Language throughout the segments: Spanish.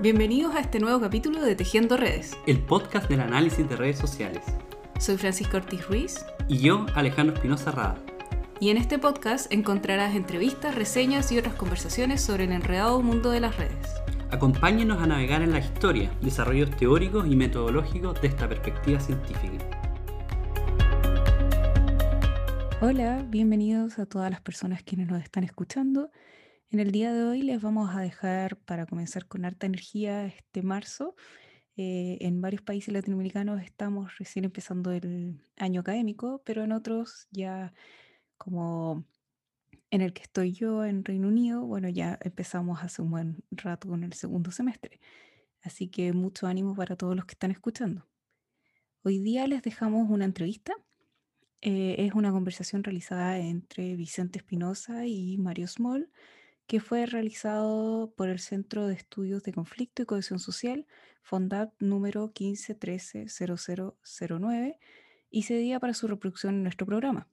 Bienvenidos a este nuevo capítulo de Tejiendo Redes. el podcast del análisis de redes sociales. Soy Francisco Ortiz Ruiz Y yo, Alejandro Espinosa Rada. y en este podcast encontrarás entrevistas, reseñas y otras conversaciones sobre el enredado mundo de las redes. Acompáñenos a navegar en la historia, desarrollos teóricos y metodológicos de esta perspectiva científica. Hola, bienvenidos a todas las personas quienes nos están escuchando. En el día de hoy les vamos a dejar para comenzar con harta energía este marzo. Eh, en varios países latinoamericanos estamos recién empezando el año académico, pero en otros ya como en el que estoy yo en Reino Unido, bueno, ya empezamos hace un buen rato con el segundo semestre. Así que mucho ánimo para todos los que están escuchando. Hoy día les dejamos una entrevista. Eh, es una conversación realizada entre Vicente Espinosa y Mario Small, que fue realizado por el Centro de Estudios de Conflicto y Cohesión Social, FONDAP número 15130009, y se día para su reproducción en nuestro programa.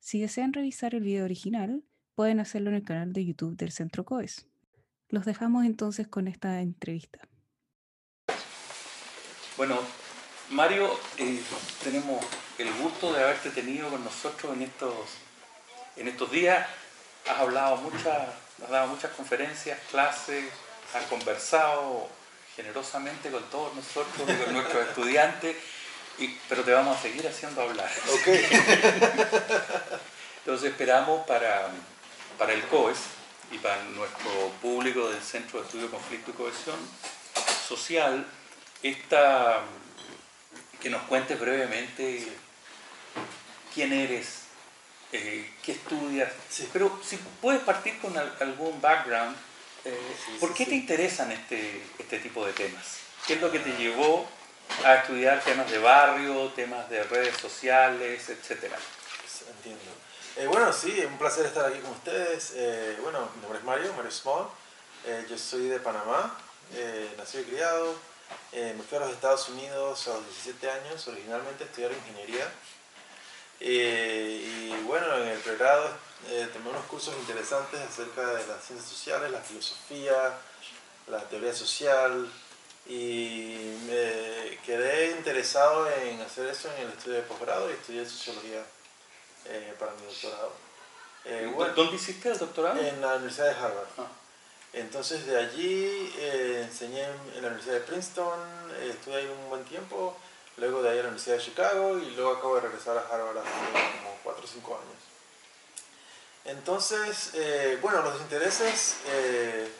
Si desean revisar el video original, pueden hacerlo en el canal de YouTube del Centro COES. Los dejamos entonces con esta entrevista. Bueno, Mario, eh, tenemos el gusto de haberte tenido con nosotros en estos, en estos días. Has hablado muchas, has dado muchas conferencias, clases, has conversado generosamente con todos nosotros con nuestros estudiantes, y- pero te vamos a seguir haciendo hablar. Ok. Entonces esperamos para, para el COES y para nuestro público del Centro de Estudio Conflicto y Cohesión Social, esta, que nos cuentes brevemente quién eres, eh, qué estudias, Sí. pero si puedes partir con al- algún background, eh, Sí, ¿por qué te interesan este, este tipo de temas? ¿Qué es lo que te llevó a estudiar temas de barrio, temas de redes sociales, etcétera? Pues, Entiendo. Eh, bueno, sí, un placer estar aquí con ustedes. Eh, bueno, mi nombre es Mario, Mario Small. Eh, yo soy de Panamá, eh, nacido y criado. Me fui a los Estados Unidos a los 17 años, originalmente a estudiar ingeniería. Eh, y bueno, en el pregrado eh, tomé unos cursos interesantes acerca de las ciencias sociales, la filosofía, la teoría social. Y me quedé interesado en hacer eso en el estudio de posgrado y estudié sociología eh, para mi doctorado. Eh, bueno, ¿Dónde hiciste el doctorado? en la Universidad de Harvard. Ah. Entonces de allí eh, enseñé en, la Universidad de Princeton, estuve ahí un buen tiempo, luego de ahí a la Universidad de Chicago y luego acabo de regresar a Harvard hace como 4 o 5 años. Entonces, eh, bueno, los intereses, eh,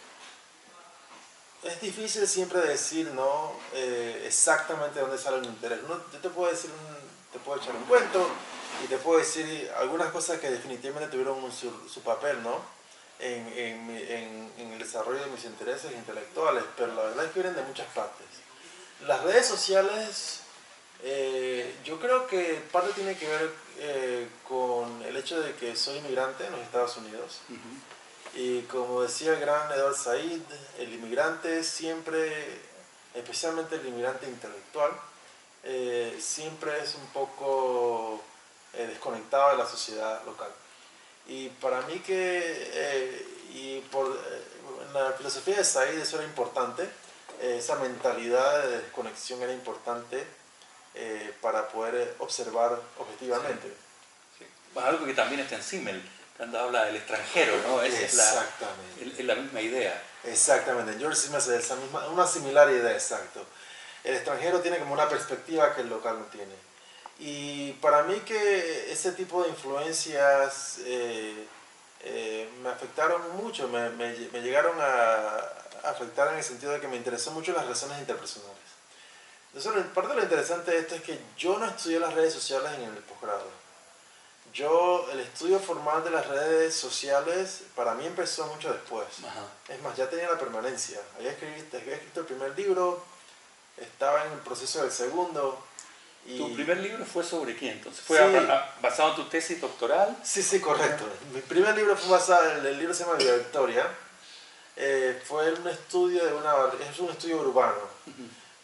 es difícil siempre decir ¿no? Eh, exactamente dónde sale un interés. Uno- yo te puedo decir, un- te puedo echar un cuento y te puedo decir algunas cosas que definitivamente tuvieron su, su papel, ¿no? en, en en- en el desarrollo de mis intereses intelectuales, pero la verdad es que vienen de muchas partes. Las redes sociales, eh, yo creo que parte tiene que ver eh, con el hecho de que soy inmigrante en los Estados Unidos. Ujú. Y como decía el gran Edward Said, el inmigrante siempre, especialmente el inmigrante intelectual, eh, siempre es un poco desconectado de la sociedad local. Y para mí que, y por, en la filosofía de Said eso era importante, esa mentalidad de desconexión era importante eh, para poder eh, observar objetivamente. Sí. Bueno, algo que también está en Simmel, cuando habla del extranjero, ¿no? Esa es la, Exactamente. es- es la misma idea. Exactamente, George Simmons es esa misma, una similar idea, exacto. El extranjero tiene como una perspectiva que el local no tiene. Y para mí que ese tipo de influencias eh, eh, me afectaron mucho, me, me- me llegaron a afectar en el sentido de que me interesó mucho las relaciones interpersonales. Entonces, parte de lo interesante de esto es que yo no estudié las redes sociales en el posgrado. Yo, el estudio formal de las redes sociales, para mí empezó mucho después. Ajá. Es más, ya tenía la permanencia. Había escrito, había escrito el primer libro, estaba en el proceso del segundo. Y... ¿Tu primer libro fue sobre quién entonces? ¿Fue Sí. basado en tu tesis doctoral? Sí, sí, correcto. Mi primer libro fue basado, el, el libro se llama Villa Victoria. Eh, fue un estudio de una es un estudio urbano.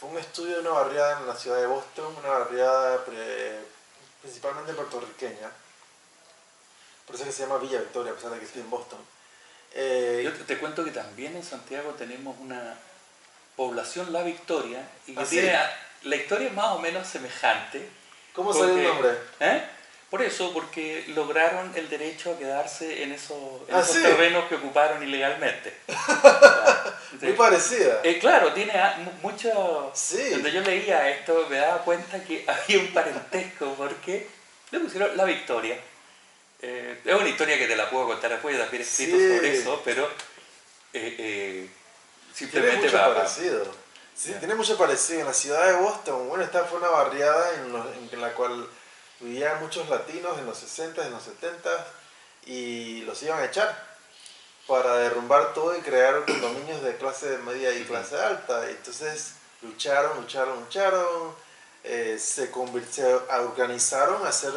Fue un estudio de una barriada en la ciudad de Boston, una barriada pre- principalmente puertorriqueña. Por eso es que se llama Villa Victoria, a pesar de que estoy en Boston. Eh, Yo te, te cuento que también en Santiago tenemos una, población La Victoria y que ¿Ah, sí? tiene la historia es más o menos semejante. ¿Cómo salió el nombre? ¿Eh? Por eso, porque lograron el derecho a quedarse en ¿Ah, esos sí? terrenos que ocuparon ilegalmente. Muy parecida. Eh, claro, tiene mucho... Sí. Cuando yo leía esto me daba cuenta que había un parentesco porque le pusieron la victoria. Eh, es una historia que te la puedo contar después, yo también escrito Sí. sobre eso, pero eh, eh, Tiene simplemente mucho para... parecido. Sí, tiene mucho parecido. En la ciudad de Boston, bueno, esta fue una barriada en, en la cual vivían muchos latinos en los 60 en los 70 y los iban a echar para derrumbar todo y crear condominios de clase media y clase alta. Entonces lucharon, lucharon, lucharon, eh, se, se organizaron a ser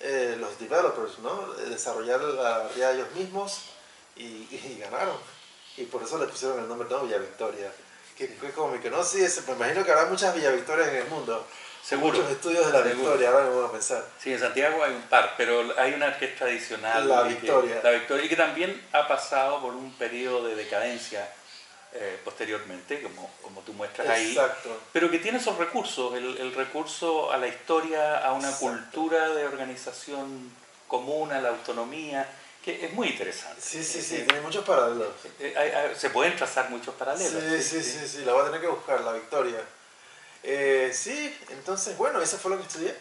eh, los developers, ¿no? Eh, Desarrollar la barriada ellos mismos y, y ganaron. Y por eso le pusieron el nombre, no, Villa Victoria. Qué, qué cómico, ¿no? Sí, es- me imagino que habrá muchas Villa Victorias en el mundo. Seguro. Muchos estudios de la Seguro. Victoria, ahora me voy a pensar. Sí, en Santiago hay un par, pero hay una que es tradicional. La y que- Victoria. la Victoria, y que también ha pasado por un periodo de decadencia eh, posteriormente, como, como tú muestras ahí. Exacto. Pero que tiene esos recursos, el, el recurso a la historia, a una Exacto. cultura de organización común, a la autonomía, que es muy interesante. Sí, sí, Eh, sí, eh, tiene muchos paralelos. eh, hay- se pueden trazar muchos paralelos. Sí, sí, sí, sí, la voy a tener que buscar, la Victoria. Eh, sí, entonces, bueno, eso fue lo que estudié.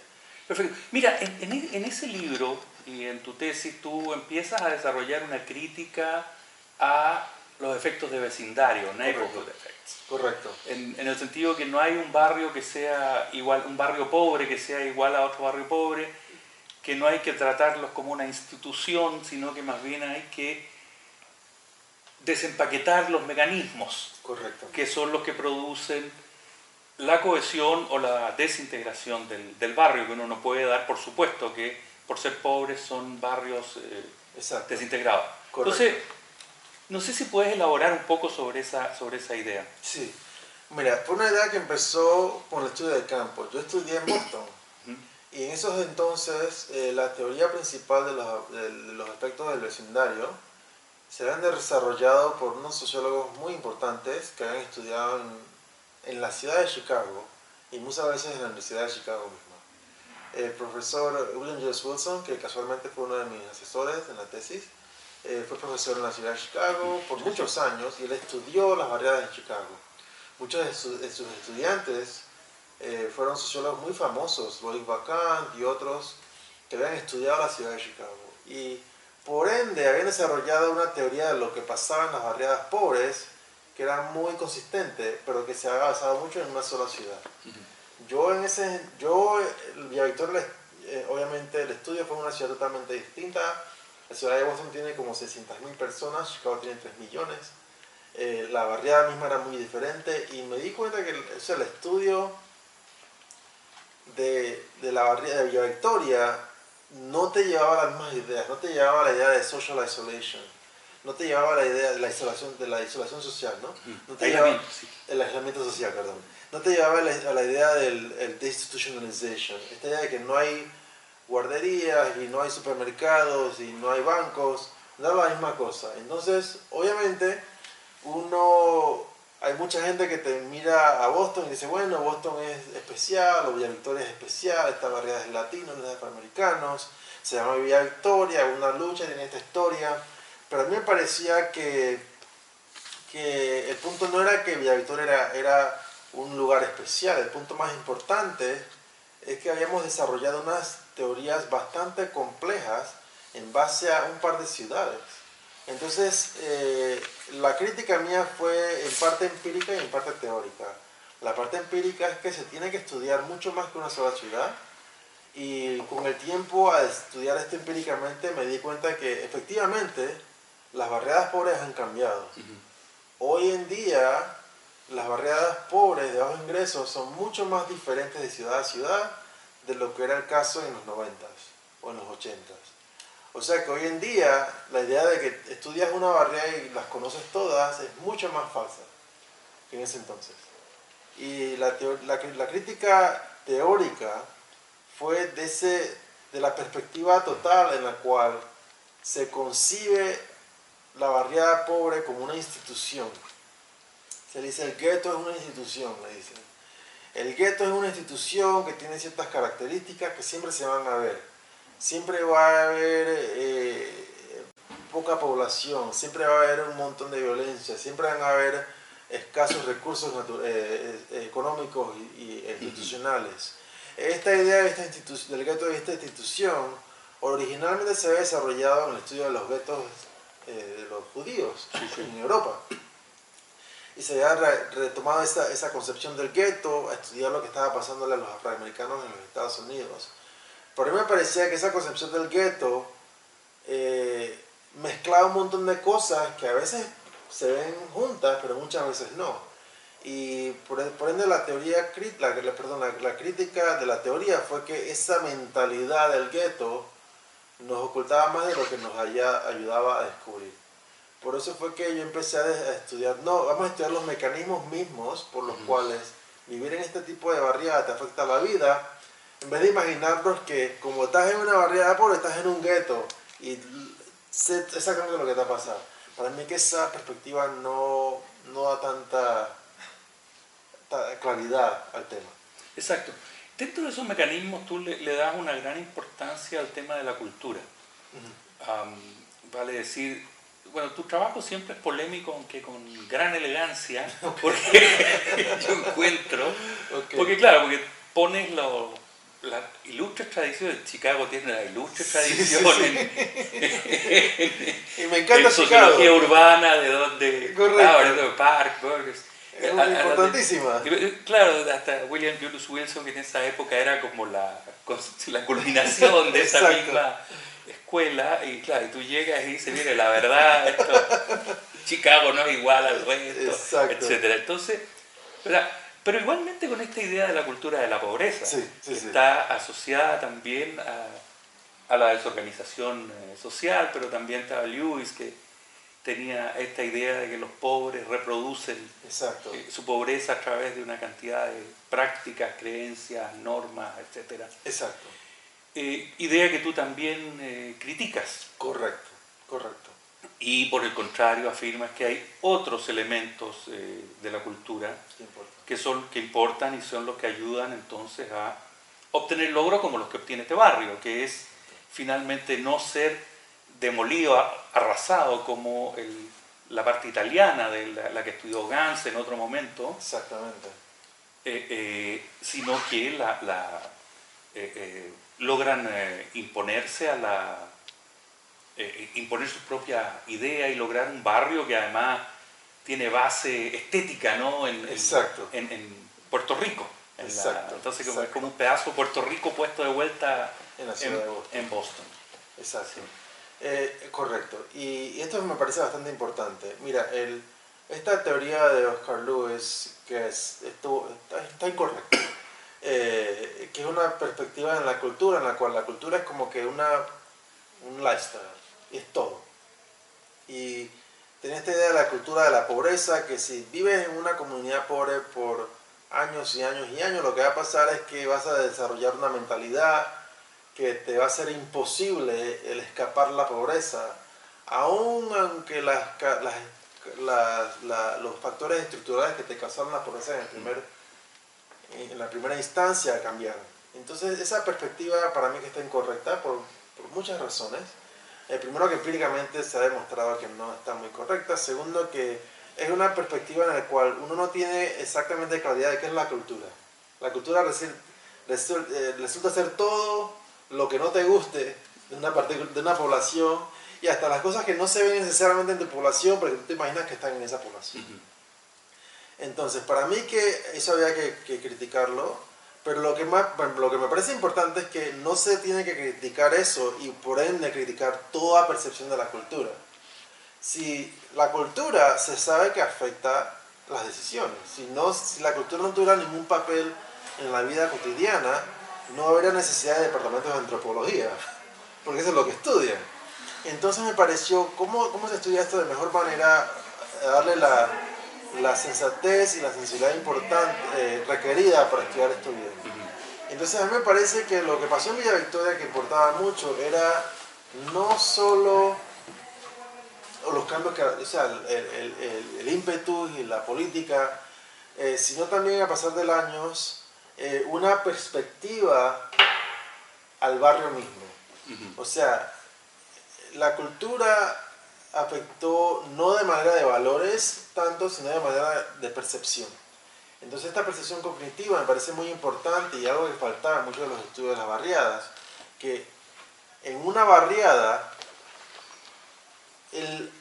Perfecto. Mira, en, en e- en ese libro y en tu tesis tú empiezas a desarrollar una crítica a los efectos de vecindario, neighborhood effects. Correcto. En, en el sentido que no hay un barrio que sea igual, un barrio pobre que sea igual a otro barrio pobre, que no hay que tratarlos como una institución, sino que más bien hay que desempaquetar los mecanismos Correcto. que son los que producen la cohesión o la desintegración del, del barrio, que uno no puede dar por supuesto que por ser pobres son barrios eh, desintegrados. Correcto. Entonces, no sé si puedes elaborar un poco sobre esa, sobre esa idea. Sí. Mira, fue una idea que empezó con el estudio del campo. Yo estudié en Boston. Y en esos entonces, eh, la teoría principal de los, de los aspectos del vecindario se habían desarrollado por unos sociólogos muy importantes que habían estudiado en, en la ciudad de Chicago y muchas veces en la Universidad de Chicago misma. El profesor William J. Wilson, que casualmente fue uno de mis asesores en la tesis, eh, fue profesor en la ciudad de Chicago por muchos años y él estudió las barriadas en Chicago. Muchos de, su- de sus estudiantes eh, fueron sociólogos muy famosos, Loic Bacant y otros que habían estudiado la ciudad de Chicago. Y por ende habían desarrollado una teoría de lo que pasaba en las barriadas pobres que era muy consistente, pero que se había basado mucho en una sola ciudad. Yo en ese, yo, el Villa Victoria, eh, obviamente el estudio fue una ciudad totalmente distinta. La ciudad de Boston tiene como 600.000 personas, Chicago tiene 3 millones. Eh, la barriada misma era muy diferente y me di cuenta que el, o sea, el estudio de, de la barriada de Villa Victoria no te llevaba las mismas ideas, no te llevaba la idea de social isolation, no te llevaba a la idea de la isolación, de la isolación social, ¿no? No te llevaba- sí. el aislamiento social, perdón. No te llevaba a la, a la idea del el deinstitutionalization, esta idea de que no hay guarderías y no hay supermercados y no hay bancos, no era la misma cosa. Entonces, obviamente, uno, hay mucha gente que te mira a Boston y dice, bueno, Boston es especial, o Villa Victoria es especial, esta barriada es de latinos, no es de afroamericanos, se llama Villa Victoria, una lucha, tiene esta historia, pero a mí me parecía que que el punto no era que Villa Victoria era, era un lugar especial, el punto más importante es que habíamos desarrollado unas teorías bastante complejas en base a un par de ciudades. Entonces, eh, la crítica mía fue en parte empírica y en parte teórica. La parte empírica es que se tiene que estudiar mucho más que una sola ciudad y con el tiempo a estudiar esto empíricamente me di cuenta que efectivamente las barriadas pobres han cambiado. Hoy en día, las barriadas pobres de bajos ingresos son mucho más diferentes de ciudad a ciudad de lo que era el caso en los 90s o en los 80s. O sea que hoy en día, la idea de que estudias una barriada y las conoces todas es mucho más falsa que en ese entonces. Y la, la, la crítica teórica fue de, ese, de la perspectiva total en la cual se concibe la barriada pobre como una institución Se le dice el gueto es una institución, le dicen. El gueto es una institución que tiene ciertas características que siempre se van a ver. Siempre va a haber eh, poca población, siempre va a haber un montón de violencia, siempre van a haber escasos recursos eh, eh, económicos y, institucionales. Esta idea de esta del gueto de esta institución originalmente se había desarrollado en el estudio de los guetos de los judíos en Europa y se había retomado esa, esa concepción del gueto, a estudiar lo que estaba pasándole a los afroamericanos en los Estados Unidos. Por mí me parecía que esa concepción del gueto eh, mezclaba un montón de cosas que a veces se ven juntas, pero muchas veces no. Y por, por ende la teoría, la, perdón, la, la, crítica de la teoría fue que esa mentalidad del gueto nos ocultaba más de lo que nos haya, ayudaba a descubrir. Por eso fue que yo empecé a estudiar, no, vamos a estudiar los mecanismos mismos por los cuales vivir en este tipo de barriada te afecta la vida, en vez de imaginarnos que como estás en una barriada pobre, estás en un gueto y sé exactamente lo que te ha pasado. Para mí que esa perspectiva no, no da tanta, claridad al tema. Exacto. Dentro de esos mecanismos tú le, das una gran importancia al tema de la cultura. vale decir, bueno, tu trabajo siempre es polémico, aunque con gran elegancia, porque yo encuentro, porque claro, porque pones lo, las ilustres tradiciones, Chicago tiene la ilustre tradición y me encanta en sociología urbana, de donde, Correcto. Ah, Park, Burgers. Es importantísima. claro, hasta William Julius Wilson, que en esa época era como la, la culminación de esa misma escuela y claro, y tú llegas y dices, mire, la verdad, esto, Chicago no es igual al resto, etcétera. Entonces, pero igualmente con esta idea de la cultura de la pobreza, que está asociada también a, a, la desorganización eh, social, pero también estaba Lewis, que tenía esta idea de que los pobres reproducen eh, su pobreza a través de una cantidad de prácticas, creencias, normas, etcétera. Exacto. Eh, idea que tú también eh, criticas. Correcto, correcto. Y por el contrario afirmas que hay otros elementos eh, de la cultura que, son, que importan y son los que ayudan entonces a obtener logros como los que obtiene este barrio, que es finalmente no ser demolido, arrasado como la parte italiana de la, que estudió Gans en otro momento. Exactamente. sino que la, la logran eh, imponerse a la eh, eh, imponer su propia idea y lograr un barrio que además tiene base estética ¿no? en, Exacto. en, Puerto Rico. Exacto. entonces es como un pedazo de Puerto Rico puesto de vuelta en, la ciudad de Boston. en Boston. Exacto. Correcto. Y, esto me parece bastante importante. Mira, esta teoría de Oscar Lewis, que es, esto, está, está incorrecta. Eh, que es una perspectiva en la cultura, en la cual la cultura es como que una, un lifestyle, es todo. Y tiene esta idea de la cultura de la pobreza, que si vives en una comunidad pobre por años y años y años, lo que va a pasar es que vas a desarrollar una mentalidad que te va a ser imposible el escapar la pobreza, aun aunque las, los factores estructurales que te causaron la pobreza en el primer en la primera instancia cambiaron. Entonces esa perspectiva para mí que está incorrecta por, por muchas razones. Eh, primero que empíricamente se ha demostrado que no está muy correcta. Segundo que es una perspectiva en la cual uno no tiene exactamente claridad de qué es la cultura. La cultura eh, resulta ser todo lo que no te guste de una, de una población y hasta las cosas que no se ven necesariamente en tu población, pero que tú te imaginas que están en esa población. Entonces, para mí que eso había que, criticarlo, pero lo que, más, lo que me parece importante es que no se tiene que criticar eso y por ende criticar toda percepción de la cultura. Si la cultura se sabe que afecta las decisiones, si, no, si la cultura no tuviera ningún papel en la vida cotidiana, no habría necesidad de departamentos de antropología, porque eso es lo que estudian. Entonces me pareció, ¿cómo, cómo se estudia esto de mejor manera? Darle la, la sensatez y la sensibilidad importante, eh, requerida para estudiar esto bien. Entonces a mí me parece que lo que pasó en Villa Victoria que importaba mucho era no solo, o cambios, que, o sea, el, el, el, el ímpetu y la política, eh, sino también a pasar de años eh, una perspectiva al barrio mismo. O sea, la cultura afectó no de manera de valores tanto, sino de manera de percepción. Entonces esta percepción cognitiva me parece muy importante y algo que faltaba en muchos de los estudios de las barriadas, que en una barriada el,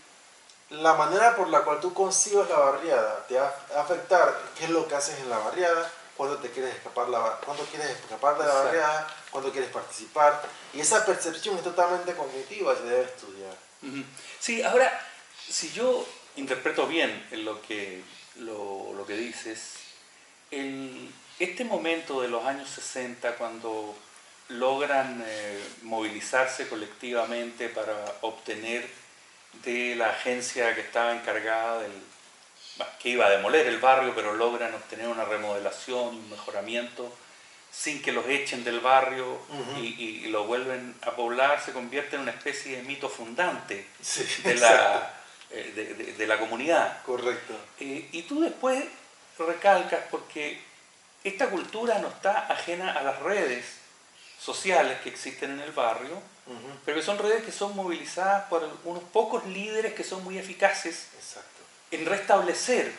la manera por la cual tú concibes la barriada te va a afectar qué es lo que haces en la barriada, cuándo te quieres escapar, la, cuándo quieres escapar de la barriada, cuándo quieres participar. Y esa percepción es totalmente cognitiva, se debe estudiar. Sí, ahora, si yo interpreto bien en lo que, lo, lo que dices, el, este momento de los años 60, cuando logran eh, movilizarse colectivamente para obtener de la agencia que estaba encargada del, que iba a demoler el barrio, pero logran obtener una remodelación, un mejoramiento, sin que los echen del barrio y, lo vuelven a poblar, se convierte en una especie de mito fundante de, la, eh, de, la, comunidad. Correcto. Eh, y tú después recalcas porque esta cultura no está ajena a las redes sociales que existen en el barrio, pero que son redes que son movilizadas por unos pocos líderes que son muy eficaces en restablecer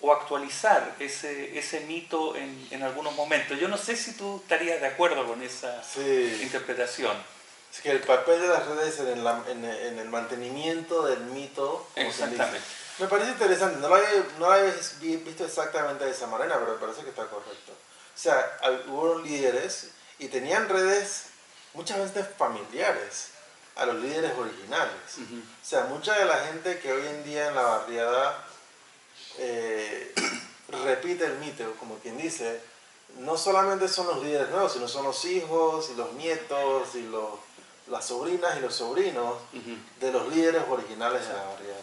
o actualizar ese, ese mito en, en, algunos momentos. Yo no sé si tú estarías de acuerdo con esa interpretación. Es que el papel de las redes en el, en, el mantenimiento del mito. Exactamente. Me parece interesante, no lo, había, no lo había visto exactamente de esa manera, pero me parece que está correcto. O sea, hubo líderes y tenían redes muchas veces familiares a los líderes originales. O sea, mucha de la gente que hoy en día en la barriada eh, repite el mito, como quien dice, no solamente son los líderes nuevos, sino son los hijos y los nietos y los, las sobrinas y los sobrinos de los líderes originales de la barriada.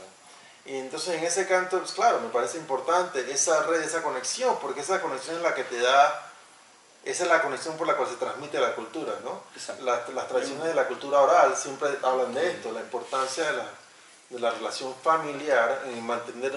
Y entonces en ese canto, pues claro, me parece importante esa red, esa conexión, porque esa conexión es la que te da esa es la conexión por la cual se transmite la cultura, ¿no? Las, las, tradiciones de la cultura oral siempre hablan de esto, la importancia de la, de la relación familiar en mantener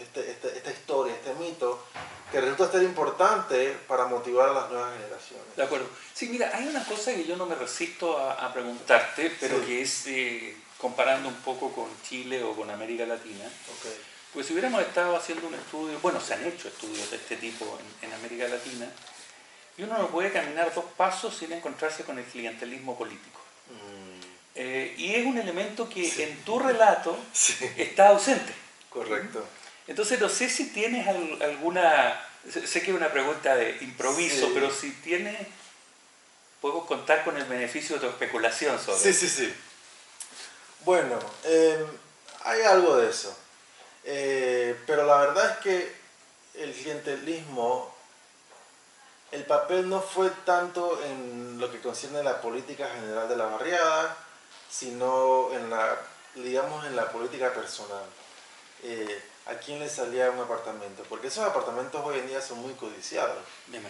este, este, esta historia, este mito, que resulta ser importante para motivar a las nuevas generaciones. De acuerdo. Sí, mira, hay una cosa que yo no me resisto a, preguntarte, pero que es eh, comparando un poco con Chile o con América Latina. Okay. Pues si hubiéramos estado haciendo un estudio, bueno, se han hecho estudios de este tipo en, en América Latina, y uno no puede caminar dos pasos sin encontrarse con el clientelismo político. Mm. Eh, y es un elemento que en tu relato está ausente. Correcto. Entonces no sé si tienes alguna, sé que es una pregunta de improviso, pero si tienes, podemos contar con el beneficio de tu especulación sobre Sí, sí, sí. Bueno, em, hay algo de eso. Eh, pero la verdad es que el clientelismo el papel no fue tanto en lo que concierne a la política general de la barriada, sino en la, digamos, en la política personal. Eh, ¿A quién le salía un apartamento? Porque esos apartamentos hoy en día son muy codiciados,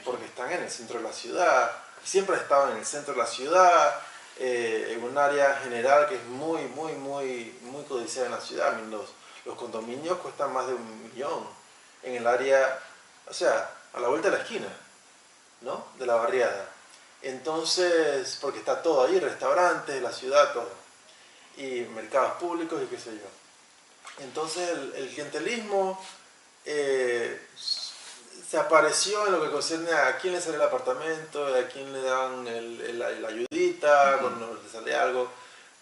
porque están en el centro de la ciudad, siempre estaban en el centro de la ciudad, eh, en un área general que es muy, muy, muy, muy codiciada en la ciudad. Los, los condominios cuestan más de un millón en el área, o sea, a la vuelta de la esquina. ¿No? De la barriada. Entonces, porque está todo ahí, restaurantes, la ciudad, todo. Y mercados públicos y qué sé yo. Entonces el, clientelismo eh, se apareció en lo que concierne a quién le sale el apartamento, a quién le dan el, la ayudita, cuando le sale algo,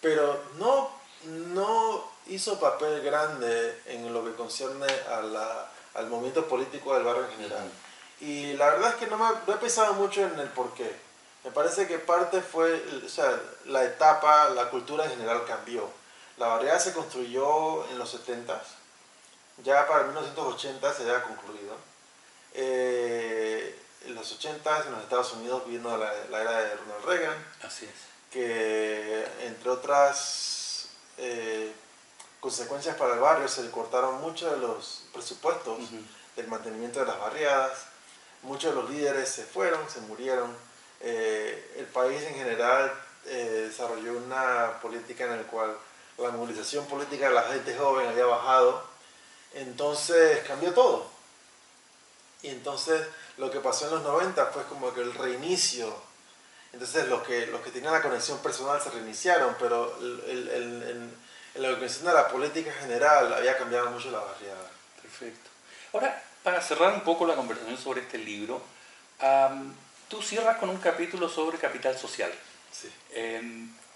pero no, no hizo papel grande en lo que concierne a la, al movimiento político del barrio en general. Y la verdad es que no me, he pensado mucho en el por qué. Me parece que parte fue, o sea, la etapa, la cultura en general cambió. La barriada se construyó en los 70 ya para 1980 se había concluido. Eh, en los 80 en los Estados Unidos vino la, la, era de Ronald Reagan. Así es. Que entre otras eh, consecuencias para el barrio se le cortaron muchos de los presupuestos del mantenimiento de las barriadas muchos de los líderes se fueron, se murieron. Eh, el país en general eh, desarrolló una política en la cual la movilización política de la gente joven había bajado, entonces cambió todo. Y entonces lo que pasó en los 90 fue como que el reinicio. Entonces los que, los que tenían la conexión personal se reiniciaron, pero el, el, el, en la organización de la política general había cambiado mucho la barriada. Perfecto. Ahora, para cerrar un poco la conversación sobre este libro, tú cierras con un capítulo sobre capital social. Sí. Eh,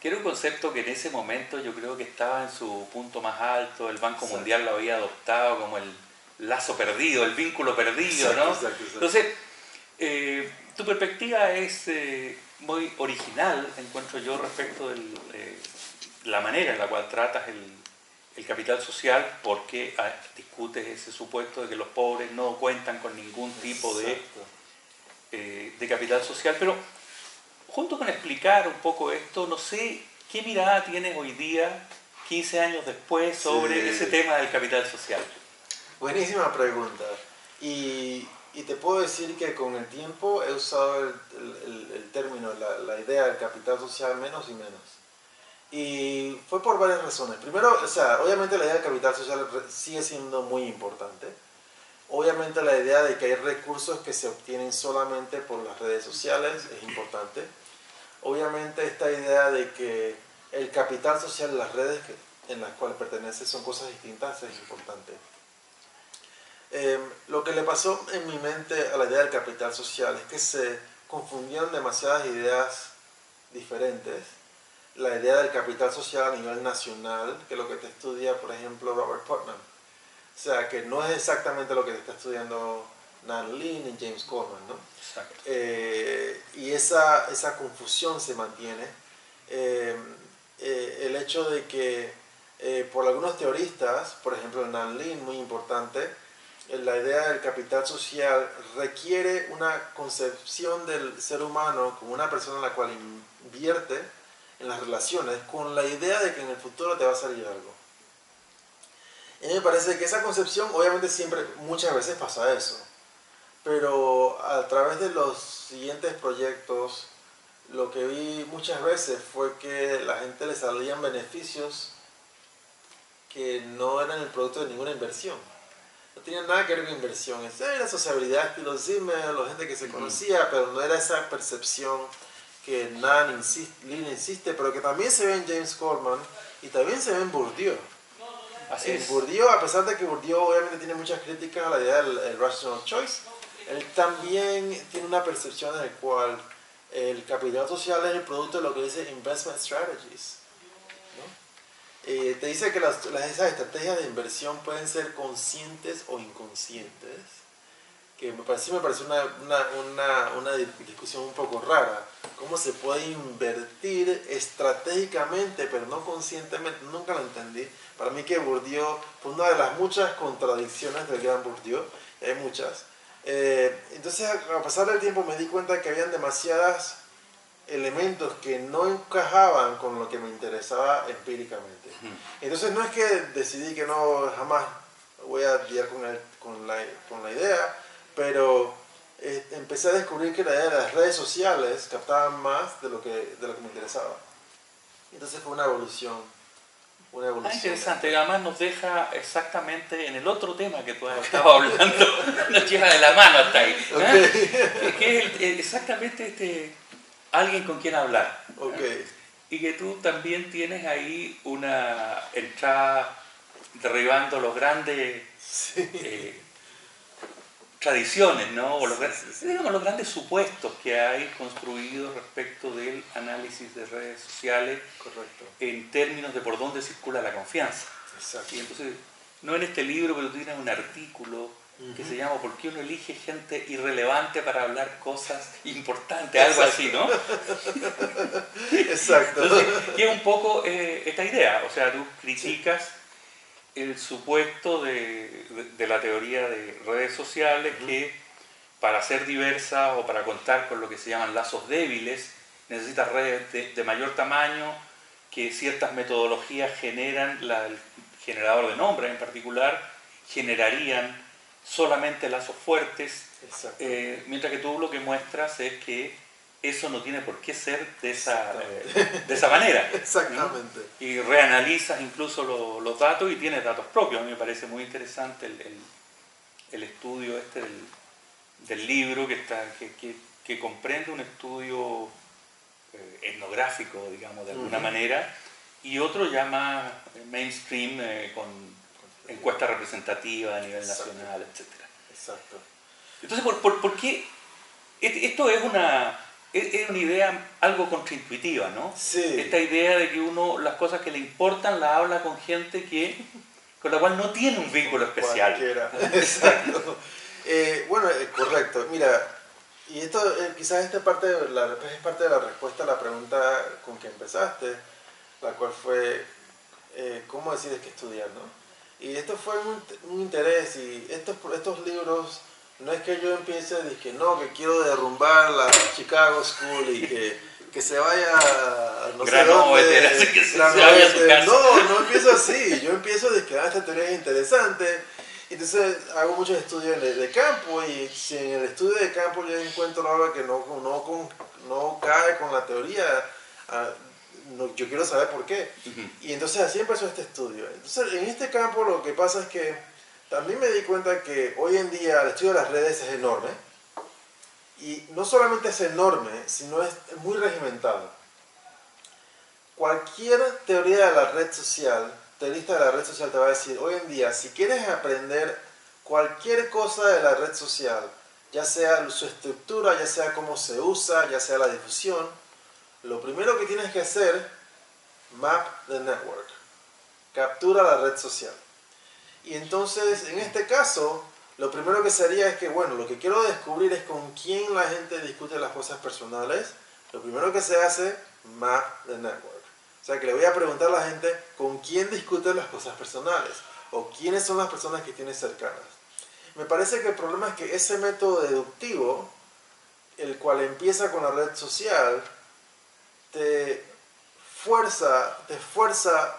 que era un concepto que en ese momento yo creo que estaba en su punto más alto, el Banco Mundial lo había adoptado como el lazo perdido, el vínculo perdido, ¿no? Entonces, eh, tu perspectiva es eh, muy original, encuentro yo, respecto de eh, la manera en la cual tratas el, capital social, porque discutes ese supuesto de que los pobres no cuentan con ningún tipo de, de capital social, pero junto con explicar un poco esto, no sé qué mirada tienes hoy día, 15 años después, sobre ese tema del capital social. Buenísima pregunta. Y, y, te puedo decir que con el tiempo he usado el, el, término, la, la, idea del capital social menos y menos. Y fue por varias razones. Primero, o sea, obviamente la idea del capital social sigue siendo muy importante. Obviamente la idea de que hay recursos que se obtienen solamente por las redes sociales es importante obviamente esta idea de que el capital social, las redes en las cuales pertenece son cosas distintas es importante. Em, lo que le pasó en mi mente a la idea del capital social es que se confundieron demasiadas ideas diferentes. La idea del capital social a nivel nacional, que es lo que te estudia, por ejemplo, Robert Putnam. O sea, que no es exactamente lo que te está estudiando Nan Lin y James Coleman, ¿no? Eh, y esa, esa, confusión se mantiene. Eh, eh, el hecho de que por algunos teoristas, por ejemplo Nan Lin, muy importante, la idea del capital social requiere una concepción del ser humano como una persona en la cual invierte en las relaciones con la idea de que en el futuro te va a salir algo. Y me parece que esa concepción, obviamente siempre, muchas veces pasa eso pero a través de los siguientes proyectos, lo que vi muchas veces fue que la gente le salían beneficios que no eran el producto de ninguna inversión. No tenían nada que ver con inversión. Era sociabilidad estilo Zimmer, la gente que se conocía, pero no era esa percepción que Nan insiste, Lin insiste, pero que también se ve en James Coleman y también se ve en Bourdieu. Así en Bourdieu, a pesar de que Bourdieu obviamente tiene muchas críticas a la idea del rational choice, él también tiene una percepción en la cual el capital social es el producto de lo que dice investment strategies. Eh, te dice que las, esas estrategias de inversión pueden ser conscientes o inconscientes, que me parece, me parece una, una, una, discusión un poco rara. ¿Cómo se puede invertir estratégicamente, pero no conscientemente? Nunca lo entendí. Para mí que Bourdieu fue una de las muchas contradicciones del gran Bourdieu, hay muchas, eh, entonces, a pasar del tiempo me di cuenta que habían demasiados elementos que no encajaban con lo que me interesaba empíricamente. Entonces, no es que decidí que no jamás voy a lidiar con, con, la, con, la, idea, pero eh, empecé a descubrir que la idea de las redes sociales captaban más de lo que, de lo que me interesaba. Entonces fue una evolución una evolución. Ah, interesante, además nos deja exactamente en el otro tema que tú has estado hablando, nos lleva de la mano hasta ahí. ¿eh? Que es exactamente este, alguien con quien hablar. Okay. Y que tú también tienes ahí una entrada derribando los grandes eh, tradiciones, ¿no? O los, digamos, los grandes supuestos que hay construidos respecto del análisis de redes sociales Correcto. en términos de por dónde circula la confianza. Exacto. Y entonces, no en este libro, pero tú tienes un artículo que se llama ¿Por qué uno elige gente irrelevante para hablar cosas importantes? Algo así, ¿no? Exacto. Entonces, que es un poco eh, esta idea, o sea, tú criticas el supuesto de, la teoría de redes sociales que para ser diversa o para contar con lo que se llaman lazos débiles necesitas redes de, mayor tamaño que ciertas metodologías generan, el generador de nombres en particular, generarían solamente lazos fuertes, eh, mientras que tú lo que muestras es que eso no tiene por qué ser de esa, de esa manera. Exactamente. Y reanalizas incluso lo- los datos y tienes datos propios. A mí me parece muy interesante el, el- el estudio este del, del libro que, está, que, que- que comprende un estudio eh, etnográfico, digamos, de alguna manera, y otro ya más eh, mainstream eh, con encuesta representativa a nivel Exacto. nacional, etc. Exacto. Entonces, ¿por, por, por qué? Et- Esto es una, es una idea algo contraintuitiva, ¿no? Sí. Esta idea de que uno las cosas que le importan las habla con gente que con la cual no tiene un vínculo especial. Cualquiera. Exacto. Eh, bueno, eh, correcto. Mira, y esto eh, quizás esta parte de la, es parte de la respuesta a la pregunta con que empezaste, la cual fue eh, cómo decides qué estudiar, ¿no? Y esto fue un, un interés y estos, estos libros no es que yo empiece a decir que no, que quiero derrumbar la Chicago School y que, que se vaya a no sé Granovetter, dónde, que se- se vaya a su casa. No, no empiezo así. Yo empiezo de que ah, esta teoría es interesante. Entonces hago muchos estudios de, de campo y si en el estudio de campo yo encuentro algo que no, no, con- no cae con la teoría, ah, no- yo quiero saber por qué. Ujú. Y entonces así empezó este estudio. Entonces en este campo lo que pasa es que también me di cuenta que hoy en día el estudio de las redes es enorme. Y no solamente es enorme, sino es muy regimentado. Cualquier teoría de la red social, teorista de la red social te va a decir, hoy en día, si quieres aprender cualquier cosa de la red social, ya sea su estructura, ya sea cómo se usa, ya sea la difusión, lo primero que tienes que hacer, map the network, captura la red social. Y entonces, en este caso, lo primero que sería es que, bueno, lo que quiero descubrir es con quién la gente discute las cosas personales. Lo primero que se hace, map the network. O sea, que le voy a preguntar a la gente con quién discute las cosas personales o quiénes son las personas que tiene cercanas. Me parece que el problema es que ese método deductivo, el cual empieza con la red social, te fuerza, te fuerza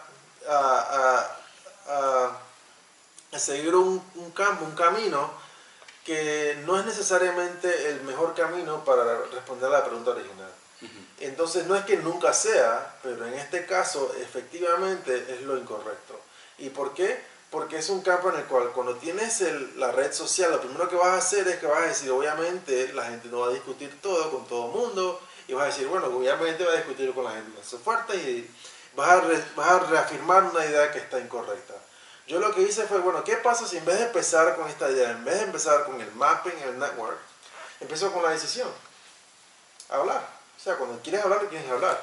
a, a- a- a seguir un, un campo, un camino que no es necesariamente el mejor camino para responder a la pregunta original. Entonces no es que nunca sea, pero en este caso efectivamente es lo incorrecto. ¿Y por qué? Porque es un campo en el cual cuando tienes el- la red social, lo primero que vas a hacer es que vas a decir, obviamente la gente no va a discutir todo con todo el mundo, y vas a decir, bueno, obviamente va a discutir con la gente hace fuerte y vas a, re- vas a reafirmar una idea que está incorrecta. Yo lo que hice fue, bueno, ¿qué pasa si en vez de empezar con esta idea, en vez de empezar con el mapping, el network, empiezo con la decisión? Hablar. O sea, cuando quieres hablar, quieres hablar.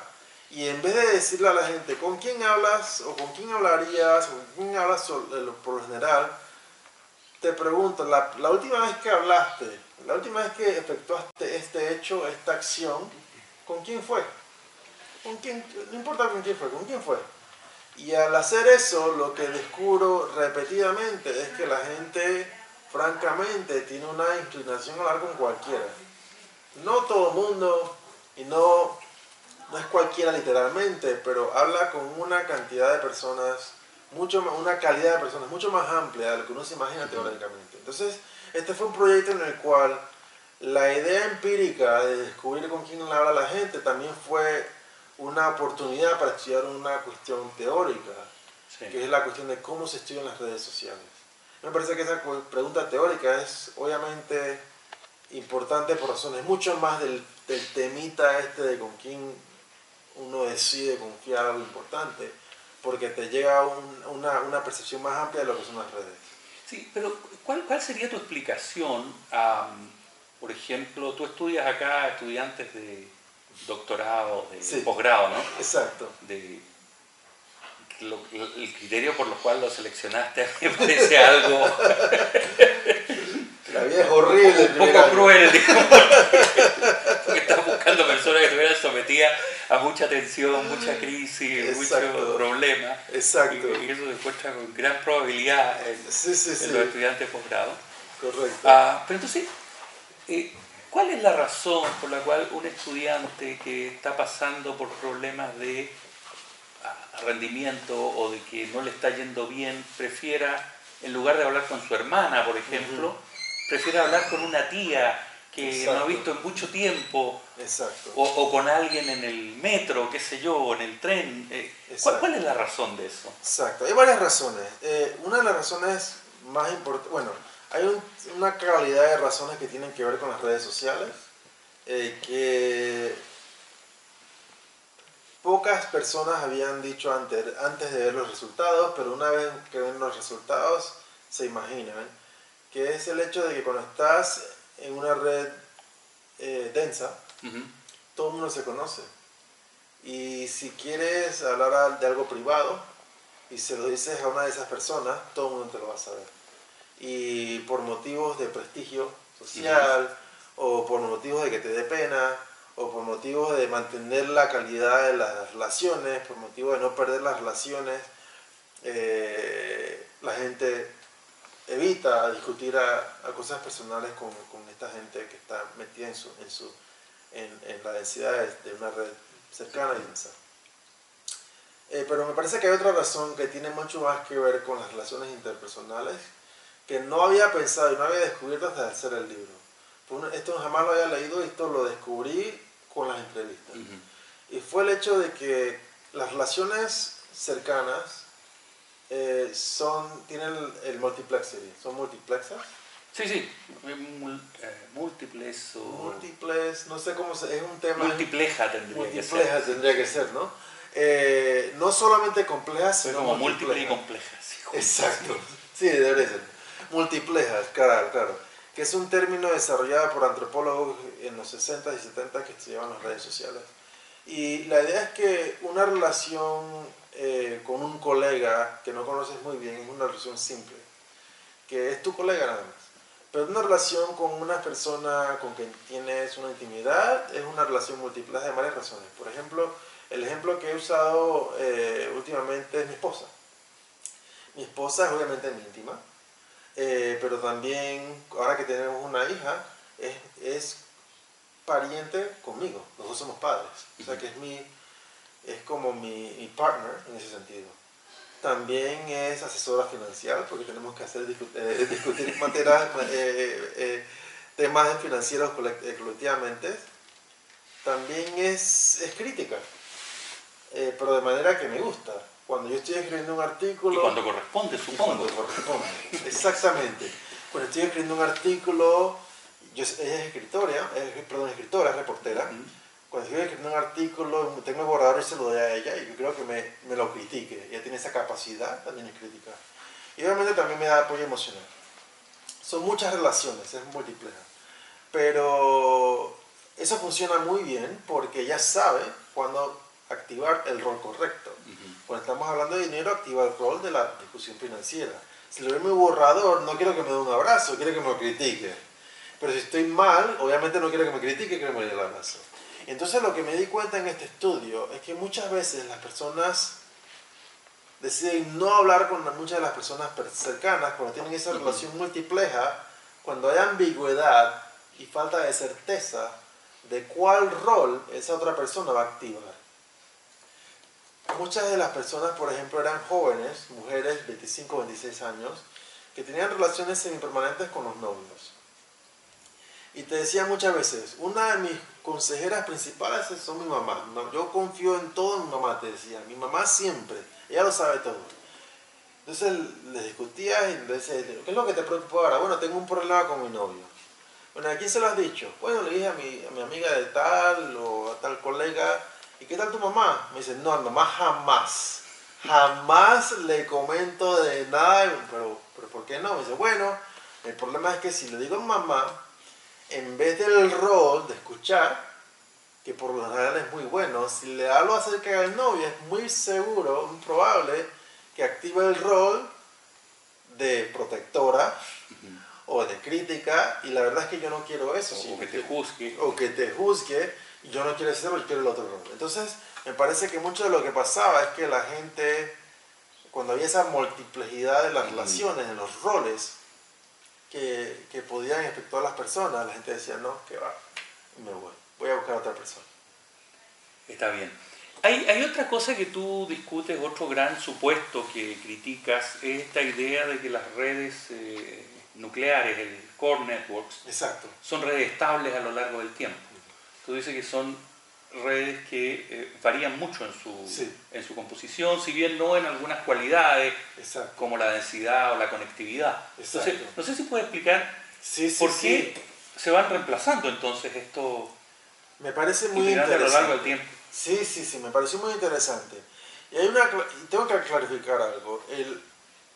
Y en vez de decirle a la gente con quién hablas o con quién hablarías o con quién hablas por lo general, te pregunto, la, la última vez que hablaste, la última vez que efectuaste este hecho, esta acción, ¿con quién fue? ¿Con quién? No importa con quién fue, ¿con quién fue? Y al hacer eso, lo que descubro repetidamente es que la gente, francamente, tiene una inclinación a hablar con cualquiera. No todo mundo, y no, no es cualquiera literalmente, pero habla con una cantidad de personas, mucho más- una calidad de personas mucho más amplia de lo que uno se imagina teóricamente. Entonces, este fue un proyecto en el cual la idea empírica de descubrir con quién habla la gente también fue una oportunidad para estudiar una cuestión teórica, Sí. que es la cuestión de cómo se estudian las redes sociales. Me parece que esa pregunta teórica es obviamente importante por razones mucho más del, del temita este de con quién uno decide confiar algo importante, porque te llega un- una, una percepción más amplia de lo que son las redes. Sí, pero ¿cuál, cuál sería tu explicación? a, por ejemplo, tú estudias acá estudiantes de doctorado, de Sí. posgrado, ¿no? Exacto. De, lo- el criterio por lo cual lo seleccionaste me parece algo La vida es horrible. un poco año. cruel, digamos, porque estás buscando personas que estuvieran sometidas a mucha tensión, mucha crisis, mucho Exacto. problema. Exacto. Y, y eso se encuentra con gran probabilidad en, Sí, sí, en los estudiantes de posgrado. Correcto. Ah, pero entonces, eh, ¿cuál es la razón por la cual un estudiante que está pasando por problemas de ah, rendimiento o de que no le está yendo bien, prefiera, en lugar de hablar con su hermana, por ejemplo, prefiere hablar con una tía que Exacto. no he visto en mucho tiempo, Exacto. o, o con alguien en el metro, qué sé yo, o en el tren. eh, ¿cuál, Exacto. cuál es la razón de eso? Exacto, hay varias razones. Eh, una de las razones más importantes, bueno, hay un- una calidad de razones que tienen que ver con las redes sociales, eh, que pocas personas habían dicho antes, antes de ver los resultados, pero una vez que ven los resultados se imaginan, que es el hecho de que cuando estás en una red eh, densa, Ujú. todo el mundo se conoce. Y si quieres hablar de algo privado y se lo dices a una de esas personas, todo el mundo te lo va a saber. Y por motivos de prestigio social, o por motivos de que te dé pena, o por motivos de mantener la calidad de las relaciones, por motivos de no perder las relaciones, eh, la gente evita discutir a, a cosas personales con, con esta gente que está metida en su, en su en, en la densidad de, de una red cercana y densa. Eh, pero me parece que hay otra razón que tiene mucho más que ver con las relaciones interpersonales que no había pensado y no había descubierto hasta hacer el libro. Esto jamás lo había leído y esto lo descubrí con las entrevistas. Ujú. Y fue el hecho de que las relaciones cercanas eh, son, tienen el, el multiplexity, son multiplexas. Sí, sí, eh, mul- eh, múltiples o... Múltiples, no sé cómo se, es un tema. Multipleja tendría que multiplejas ser. tendría que ser, ¿no? Eh, no solamente complejas, sino como múltiple y multiplejas. compleja. sí, juntos. Exacto. Sí, debería ser. Multiplejas, claro, claro. Que es un término desarrollado por antropólogos en los 60 y 70 que estudiaban las redes sociales. Y la idea es que una relación eh, con un colega que no conoces muy bien es una relación simple, que es tu colega nada más. Pero una relación con una persona con quien tienes una intimidad es una relación múltiple de varias razones. Por ejemplo, el ejemplo que he usado eh, últimamente es mi esposa. Mi esposa es obviamente mi íntima, eh, pero también ahora que tenemos una hija, es, es pariente conmigo. Los dos somos padres. O sea que es, mi, es como mi, mi partner en ese sentido. También es asesora financiera porque tenemos que hacer eh, discutir materias, eh, eh, temas financieros eh, colectivamente. También es, es crítica, eh, pero de manera que me gusta. Cuando yo estoy escribiendo un artículo... Y cuando corresponde, supongo. cuando corresponde. Exactamente. Cuando estoy escribiendo un artículo, yo, ella es escritora, es, perdón, escritora, es reportera. Ujú. Cuando estoy escribiendo un artículo, tengo el borrador y se lo doy a ella y yo creo que me, me lo critique. Ella tiene esa capacidad también de crítica. Y obviamente también me da apoyo emocional. Son muchas relaciones, es múltiple. Pero eso funciona muy bien porque ella sabe cuándo activar el rol correcto. Cuando estamos hablando de dinero, activa el rol de la discusión financiera. Si lo ve muy borrador, no quiero que me dé un abrazo, quiero que me lo critique. Pero si estoy mal, obviamente no quiero que me critique, quiero que me dé el abrazo. Entonces lo que me di cuenta en este estudio es que muchas veces las personas deciden no hablar con muchas de las personas per- cercanas cuando tienen esa relación multipleja, cuando hay ambigüedad y falta de certeza de cuál rol esa otra persona va a activar. Muchas de las personas, por ejemplo, eran jóvenes, mujeres 25 o 26 años, que tenían relaciones semipermanentes con los novios. Y te decía muchas veces, una de mis consejeras principales son mi mamá. Yo confío en todo en mi mamá, te decía. Mi mamá siempre, ella lo sabe todo. Entonces les discutía y le decía, ¿qué es lo que te preocupa ahora? Bueno, tengo un problema con mi novio. Bueno, ¿a quién se lo has dicho? Bueno, le dije a mi, a mi amiga de tal o a tal colega. ¿Y qué tal tu mamá? Me dice, no, a mamá jamás. Jamás le comento de nada. Pero, pero ¿por qué no? Me dice, bueno, el problema es que si le digo a mamá, en vez del rol de escuchar, que por lo general es muy bueno, si le hablo acerca del novio, es muy seguro, muy probable que active el rol de protectora o de crítica, y la verdad es que yo no quiero eso. O, sí, o que te juzgue. o que te juzgue, yo no quiero hacerlo, yo quiero el otro rol. Entonces, me parece que mucho de lo que pasaba es que la gente, cuando había esa multiplicidad de las Ujú. relaciones, de los roles que, que podían efectuar las personas, la gente decía, no, que va, me voy, voy a buscar a otra persona. Está bien. Hay, hay otra cosa que tú discutes, otro gran supuesto que criticas, es esta idea de que las redes eh, nucleares, el core networks, Exacto. son redes estables a lo largo del tiempo. Tú dices que son redes que eh, varían mucho en su, Sí. en su composición, si bien no en algunas cualidades Exacto. como la densidad o la conectividad. Entonces, Exacto. no sé si puedes explicar Sí, sí, por qué se van reemplazando entonces estos Me parece muy integrantes a lo interesante. largo del tiempo. Sí, sí, sí, me pareció muy interesante. Y hay una, tengo que clarificar algo. El,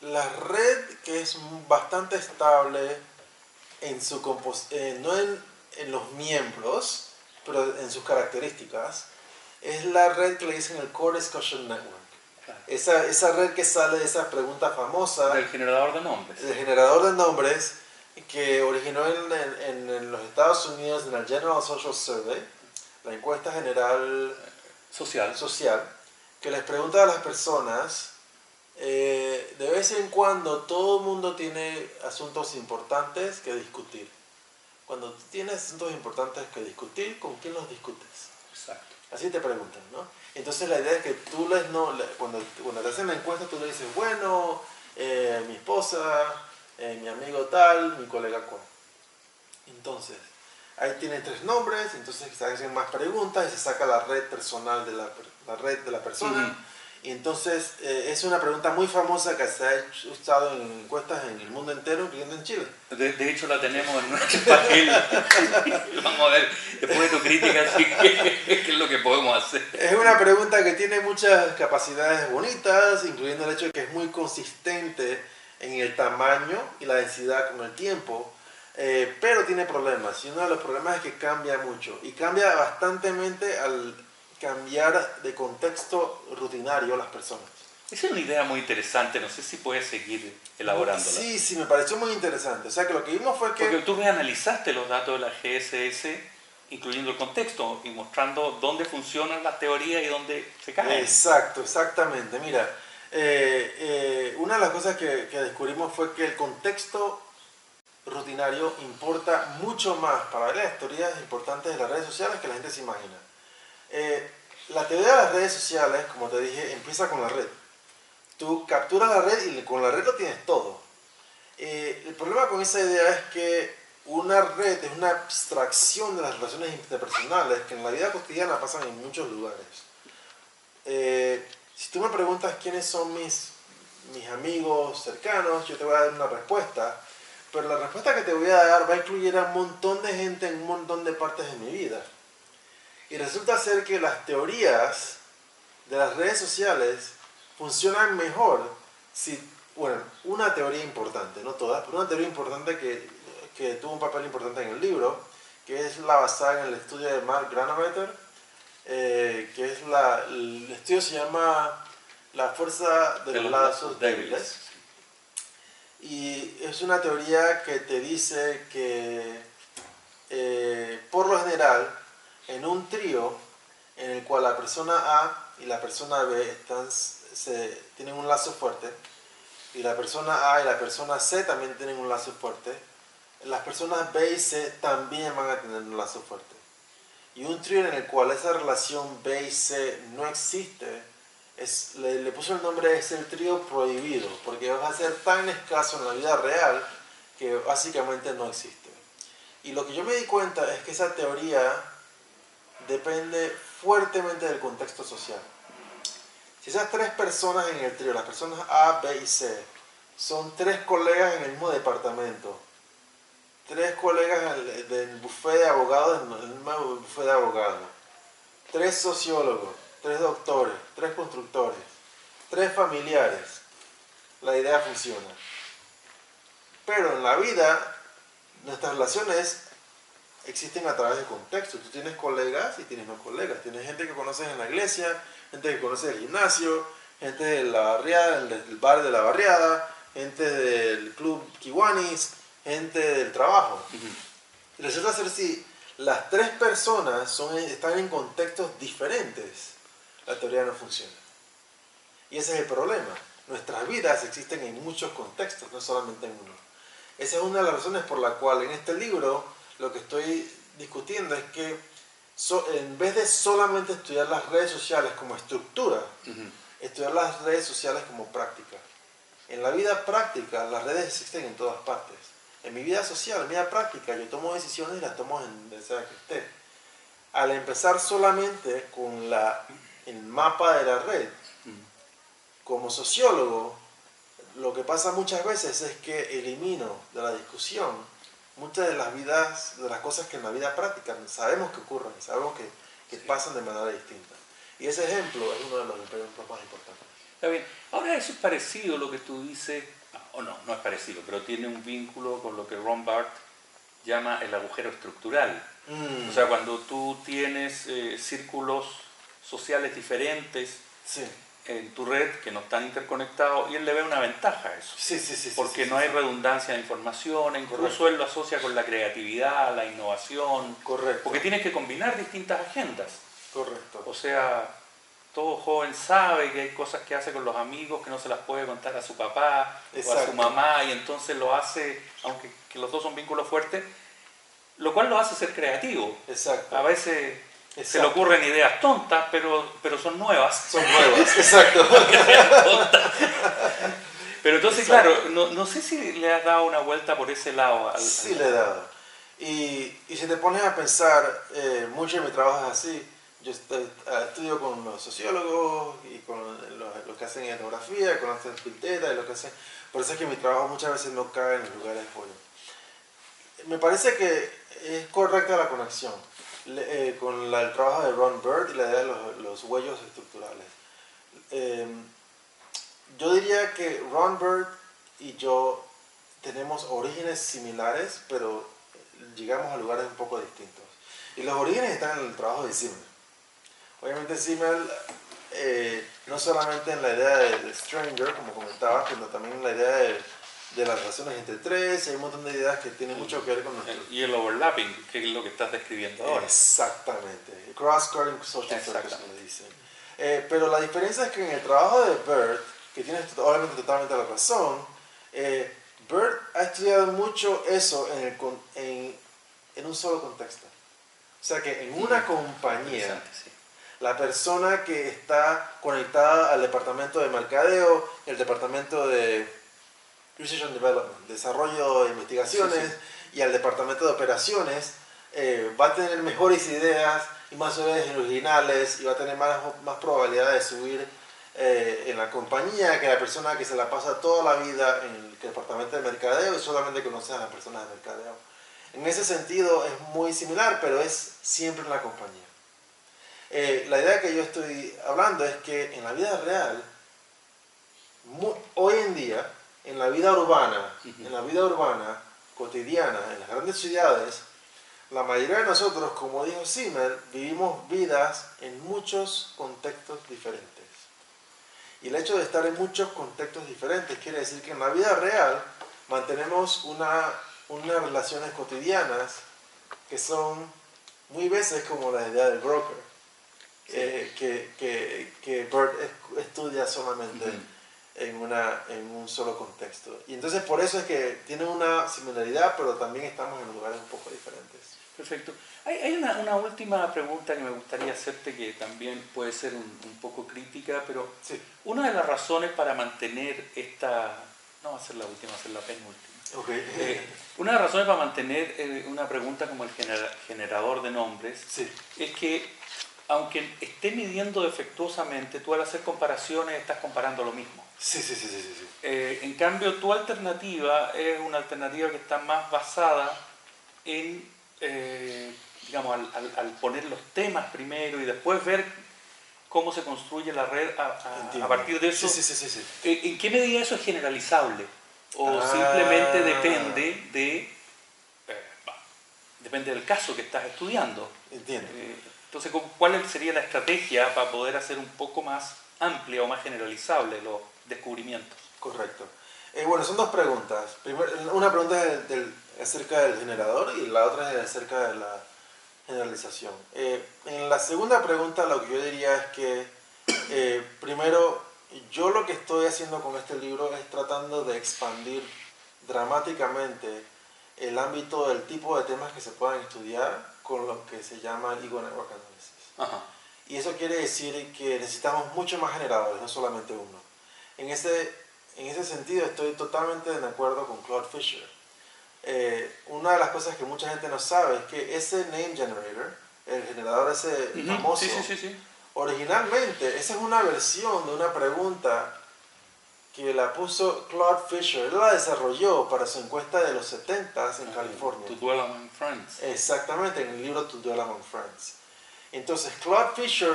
la red que es bastante estable en su compos eh, no en, en los miembros, pero en sus características, es la red que le dicen el Core Discussion Network. Claro. Esa, esa red que sale de esa pregunta famosa Del generador de nombres. el generador de nombres que originó en, en- en los Estados Unidos en el General Social Survey, la encuesta general Social. social, que les pregunta a las personas, eh, de vez en cuando todo el mundo tiene asuntos importantes que discutir. Cuando tienes asuntos importantes que discutir, ¿con quién los discutes? Exacto. Así te preguntan, ¿no? Entonces la idea es que tú les no, cuando, cuando te hacen la encuesta tú le dices, bueno, eh, mi esposa, eh, mi amigo tal, mi colega cual. Entonces, ahí tienen tres nombres, entonces se hacen más preguntas y se saca la red personal de la, la red de la persona. Ujú. Y entonces eh, es una pregunta muy famosa que se ha hecho- usado en encuestas en el mundo entero, en Chile. De, de hecho la tenemos en nuestro papel. Vamos a ver, después de tu crítica, sí, ¿qué, qué es lo que podemos hacer? Es una pregunta que tiene muchas capacidades bonitas, incluyendo el hecho de que es muy consistente en el tamaño y la densidad con el tiempo, eh, pero tiene problemas. Y uno de los problemas es que cambia mucho y cambia bastantemente al cambiar de contexto rutinario las personas. Esa es una idea muy interesante, no sé si puedes seguir elaborándola. Sí, sí, me pareció muy interesante. O sea, que lo que vimos fue que... Porque tú reanalizaste los datos de la GSS, incluyendo el contexto, y mostrando dónde funcionan las teorías y dónde se caen. Exacto, exactamente. Mira, eh, eh, una de las cosas que, que descubrimos fue que el contexto rutinario importa mucho más para las teorías importantes de las redes sociales que la gente se imagina. Eh, la teoría de las redes sociales, como te dije, empieza con la red. Tú capturas la red y con la red lo tienes todo. Eh, el problema con esa idea es que una red es una abstracción de las relaciones interpersonales que en la vida cotidiana pasan en muchos lugares. Eh, si tú me preguntas quiénes son mis, mis amigos cercanos, yo te voy a dar una respuesta, pero la respuesta que te voy a dar va a incluir a un montón de gente en un montón de partes de mi vida. Y resulta ser que las teorías de las redes sociales funcionan mejor si, bueno, una teoría importante, no todas, pero una teoría importante que, que tuvo un papel importante en el libro, que es la basada en el estudio de Mark Granovetter, eh, que es la, el estudio se llama La fuerza de, los lazos débiles. Y es una teoría que te dice que eh, por lo general en un trío en el cual la persona A y la persona B están, se, tienen un lazo fuerte y la persona A y la persona C también tienen un lazo fuerte, las personas B y C también van a tener un lazo fuerte. Y un trío en el cual esa relación B y C no existe, es, le, le puso el nombre es el trío prohibido, porque va a ser tan escaso en la vida real que básicamente no existe. Y lo que yo me di cuenta es que esa teoría depende fuertemente del contexto social. Si esas tres personas en el trío, las personas A, B y C, son tres colegas en el mismo departamento, tres colegas del buffet de abogados, buffet de abogados, tres sociólogos, tres doctores, tres constructores, tres familiares, la idea funciona. Pero en la vida, nuestras relaciones existen a través de contexto. Tú tienes colegas y tienes no colegas. Tienes gente que conoces en la iglesia, gente que conoces del gimnasio, gente de la barriada, del bar de la barriada, gente del club Kiwanis, gente del trabajo. Ujú. Y resulta ser si las tres personas son, están en contextos diferentes, la teoría no funciona. Y ese es el problema. Nuestras vidas existen en muchos contextos, no solamente en uno. Esa es una de las razones por la cual en este libro lo que estoy discutiendo es que so- en vez de solamente estudiar las redes sociales como estructura, estudiar las redes sociales como práctica. En la vida práctica, las redes existen en todas partes. En mi vida social, en mi vida práctica, yo tomo decisiones y las tomo en donde sea que esté. Al empezar solamente con la, el mapa de la red, como sociólogo, lo que pasa muchas veces es que elimino de la discusión muchas de las vidas, de las cosas que en la vida práctica sabemos que ocurren, sabemos que, que pasan de manera distinta. Y ese ejemplo es uno de los ejemplos más importantes. Está bien. Ahora eso es parecido lo que tú dices, o no, no es parecido, pero tiene un vínculo con lo que Ron Barth llama el agujero estructural. Mm. O sea, cuando tú tienes eh, círculos sociales diferentes sí, en tu red que no están interconectados, y él le ve una ventaja a eso. sí, sí, sí. sí, Porque sí, no sí. hay redundancia de información, incluso Correcto. él lo asocia con la creatividad, la innovación, Correcto, porque tienes que combinar distintas agendas. correcto. O sea, todo joven sabe que hay cosas que hace con los amigos que no se las puede contar a su papá o a Exacto. su mamá y entonces lo hace, aunque que los dos son vínculos fuertes, lo cual lo hace ser creativo. Exacto. A veces se le Exacto. ocurren ideas tontas, pero, pero son nuevas. Son nuevas, exacto. Pero entonces, Exacto. claro, no, no sé si le has dado una vuelta por ese lado. Al, Sí al- le he dado. Y, y si te pones a pensar, eh, mucho de mi trabajo es así. Yo estoy- ah, estudio con los sociólogos y con los, los que hacen etnografía, con los que hacen filtera y los que hacen... Por eso es que mi trabajo muchas veces no cae en los lugares buenos. Me parece que es correcta la conexión le- eh, con la- el trabajo de Ron Bird y la idea de los, los huellos estructurales. Eh, yo diría que Ron Bird y yo tenemos orígenes similares, pero llegamos a lugares un poco distintos. Y los orígenes están en el trabajo de Simmel. Obviamente Simmel, eh, no solamente en la idea de, de Stranger, como comentabas, sino también en la idea de, de las relaciones entre tres, hay un montón de ideas que tienen mucho que ver con nuestro... Y el overlapping, que es lo que estás describiendo ahora. Exactamente. Cross-cutting social circles, le dicen. Eh, pero la diferencia es que en el trabajo de Bird, que tienes obviamente totalmente la razón, eh, Bird ha estudiado mucho eso en, el con- en, en un solo contexto. O sea que en una compañía, Interesante, sí. la persona que está conectada al departamento de mercadeo, el departamento de Research and Development, desarrollo de investigaciones, Sí, y al departamento de operaciones, eh, va a tener mejores ideas y más ideas originales y va a tener más, más probabilidad de subir eh, en la compañía que la persona que se la pasa toda la vida en el departamento de mercadeo y solamente conoce a las personas de mercadeo. En ese sentido es muy similar, pero es siempre en la compañía. Eh, la idea que yo estoy hablando es que en la vida real, hoy en día, en la vida urbana, Ujú. en la vida urbana cotidiana, en las grandes ciudades, la mayoría de nosotros, como dijo Simmel, vivimos vidas en muchos contextos diferentes. Y el hecho de estar en muchos contextos diferentes quiere decir que en la vida real mantenemos una, unas relaciones cotidianas que son muy veces como la idea del broker, eh, que, que, que Bert es- estudia solamente Ujú. En, una, en un solo contexto. Y entonces por eso es que tienen una similaridad, pero también estamos en lugares un poco diferentes. Perfecto. Hay, hay una, una última pregunta que me gustaría hacerte que también puede ser un, un poco crítica, pero Sí, una de las razones para mantener esta... No va a ser la última, va a ser la penúltima. ok. Eh, una de las razones para mantener eh, una pregunta como el genera- generador de nombres sí, es que aunque esté midiendo defectuosamente, tú al hacer comparaciones estás comparando lo mismo. Sí, sí, sí, sí, sí. Eh, en cambio, tu alternativa es una alternativa que está más basada en, eh, digamos, al, al- al poner los temas primero y después ver cómo se construye la red a, a- a partir de eso. Sí, sí, sí, sí, sí. Eh, ¿En qué medida eso es generalizable? ¿O Ah. simplemente depende de... eh, depende del caso que estás estudiando? Entiendo. Eh, Entonces, ¿cu- ¿cuál sería la estrategia para poder hacer un poco más amplia o más generalizable los descubrimientos? Correcto. Eh, bueno, son dos preguntas. Primer- una pregunta es del- acerca del generador y la otra es acerca de la generalización. Eh, en la segunda pregunta lo que yo diría es que, eh, primero, yo lo que estoy haciendo con este libro es tratando de expandir dramáticamente el ámbito del tipo de temas que se puedan estudiar con lo que se llama el Ego Network Analysis. Ajá. Y eso quiere decir que necesitamos mucho más generadores, no solamente uno. En ese, en ese sentido estoy totalmente de acuerdo con Claude Fisher. eh, una de las cosas que mucha gente no sabe es que ese name generator, el generador ese Ujú, famoso, Sí, sí, sí, originalmente esa es una versión de una pregunta que la puso Claude Fisher. Él la desarrolló para su encuesta de los 70s en California. To dwell among friends. Exactamente, en el libro To Dwell Among Friends. Entonces, Claude Fisher,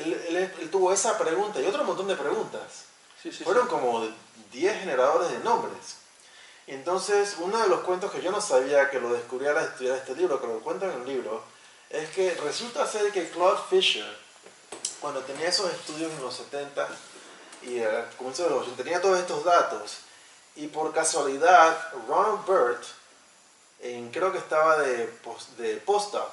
él, él- él tuvo esa pregunta y otro montón de preguntas. Sí, sí, Fueron sí. como 10 generadores de nombres. Entonces, uno de los cuentos que yo no sabía que lo descubrí al estudiar este libro, que lo cuento en el libro, es que resulta ser que Claude Fisher, cuando tenía esos estudios en los 70 y al comienzo de los 80, tenía todos estos datos, y por casualidad, Ronald Burt, en, creo que estaba de, pos- de postdoc,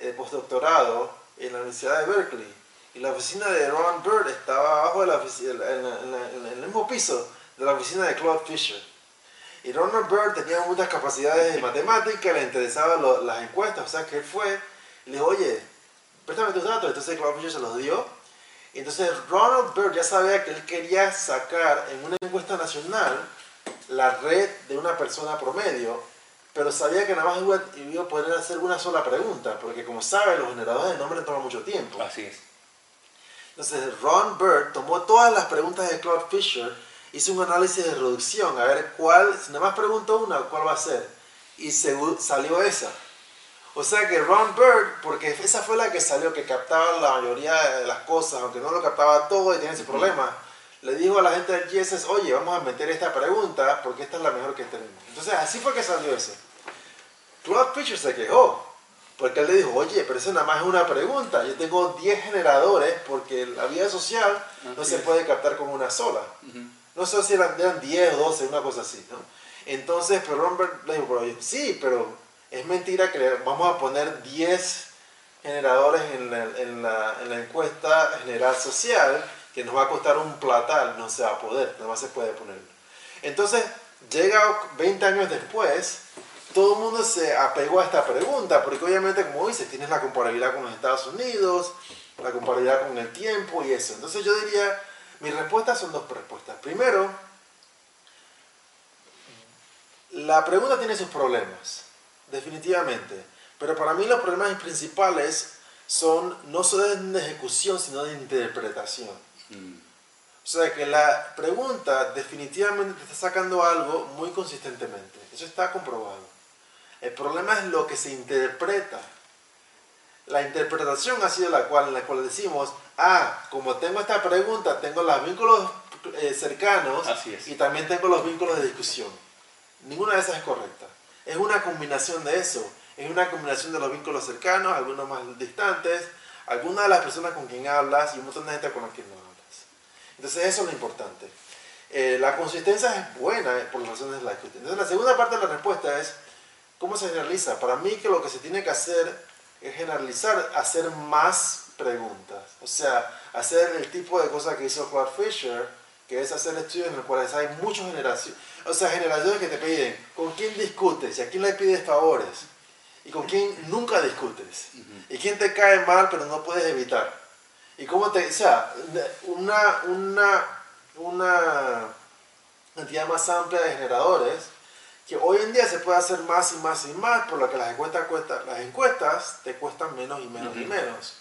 de postdoctorado en la Universidad de Berkeley, y la oficina de Ron Bird estaba abajo de la oficina, en, en en el mismo piso de la oficina de Claude Fisher. Y Ronald Bird tenía muchas capacidades de matemática, le interesaban las encuestas, o sea que él fue y le dijo, oye, préstame tus datos. Entonces Claude Fisher se los dio. Y entonces Ronald Bird ya sabía que él quería sacar en una encuesta nacional la red de una persona promedio, pero sabía que nada más iba, iba a poder hacer una sola pregunta, porque como sabe, los generadores de nombres toman mucho tiempo. Así es. Entonces Ron Bird tomó todas las preguntas de Claude Fisher, hizo un análisis de reducción, a ver cuál, si nada más pregunto una, cuál va a ser. Y salió esa. O sea que Ron Bird, porque esa fue la que salió, que captaba la mayoría de las cosas, aunque no lo captaba todo y tiene ese problema, le dijo a la gente del GSS, oye, vamos a meter esta pregunta porque esta es la mejor que tenemos. Entonces así fue que salió eso. Claude Fisher se quejó, porque él le dijo, oye, pero eso nada más es una pregunta. Yo tengo 10 generadores porque la vida social no se puede captar con una sola. No sé si eran, eran 10 o 12, una cosa así, ¿no? Entonces, pero Robert le dijo, pero yo, sí, pero es mentira que vamos a poner 10 generadores en la, en la- en la encuesta general social que nos va a costar un platal, no se va a poder, nada más se puede poner. Entonces, llega 20 años después, todo el mundo se apegó a esta pregunta, porque obviamente, como dices, tienes la comparabilidad con los Estados Unidos, la comparabilidad con el tiempo y eso. Entonces yo diría, mis respuestas son dos respuestas. Primero, la pregunta tiene sus problemas, definitivamente, pero para mí los problemas principales son no solo de ejecución, sino de interpretación. Mm. O sea que la pregunta definitivamente te está sacando algo muy consistentemente. Eso está comprobado. El problema es lo que se interpreta. La interpretación ha sido la cual, en la cual decimos, ah, como tengo esta pregunta, tengo los vínculos eh, cercanos y también tengo los vínculos de discusión. Ninguna de esas es correcta. Es una combinación de eso. Es una combinación de los vínculos cercanos, algunos más distantes, algunas de las personas con quien hablas y un montón de gente con la que no hablas. Entonces eso es lo importante. Eh, la consistencia es buena eh, por las razones de la que Entonces la segunda parte de la respuesta es, ¿cómo se generaliza? Para mí que lo que se tiene que hacer es generalizar, hacer más preguntas. O sea, hacer el tipo de cosas que hizo Claude Fisher, que es hacer estudios en los cuales hay muchas generaciones, o sea, generaciones que te piden, ¿con quién discutes? ¿Y a quién le pides favores? ¿Y con quién nunca discutes? ¿Y quién te cae mal pero no puedes evitar? ¿Y cómo te...? O sea, una, una, una cantidad más amplia de generadores que hoy en día se puede hacer más y más y más, por lo que las encuestas, cuesta- las encuestas te cuestan menos y menos y menos.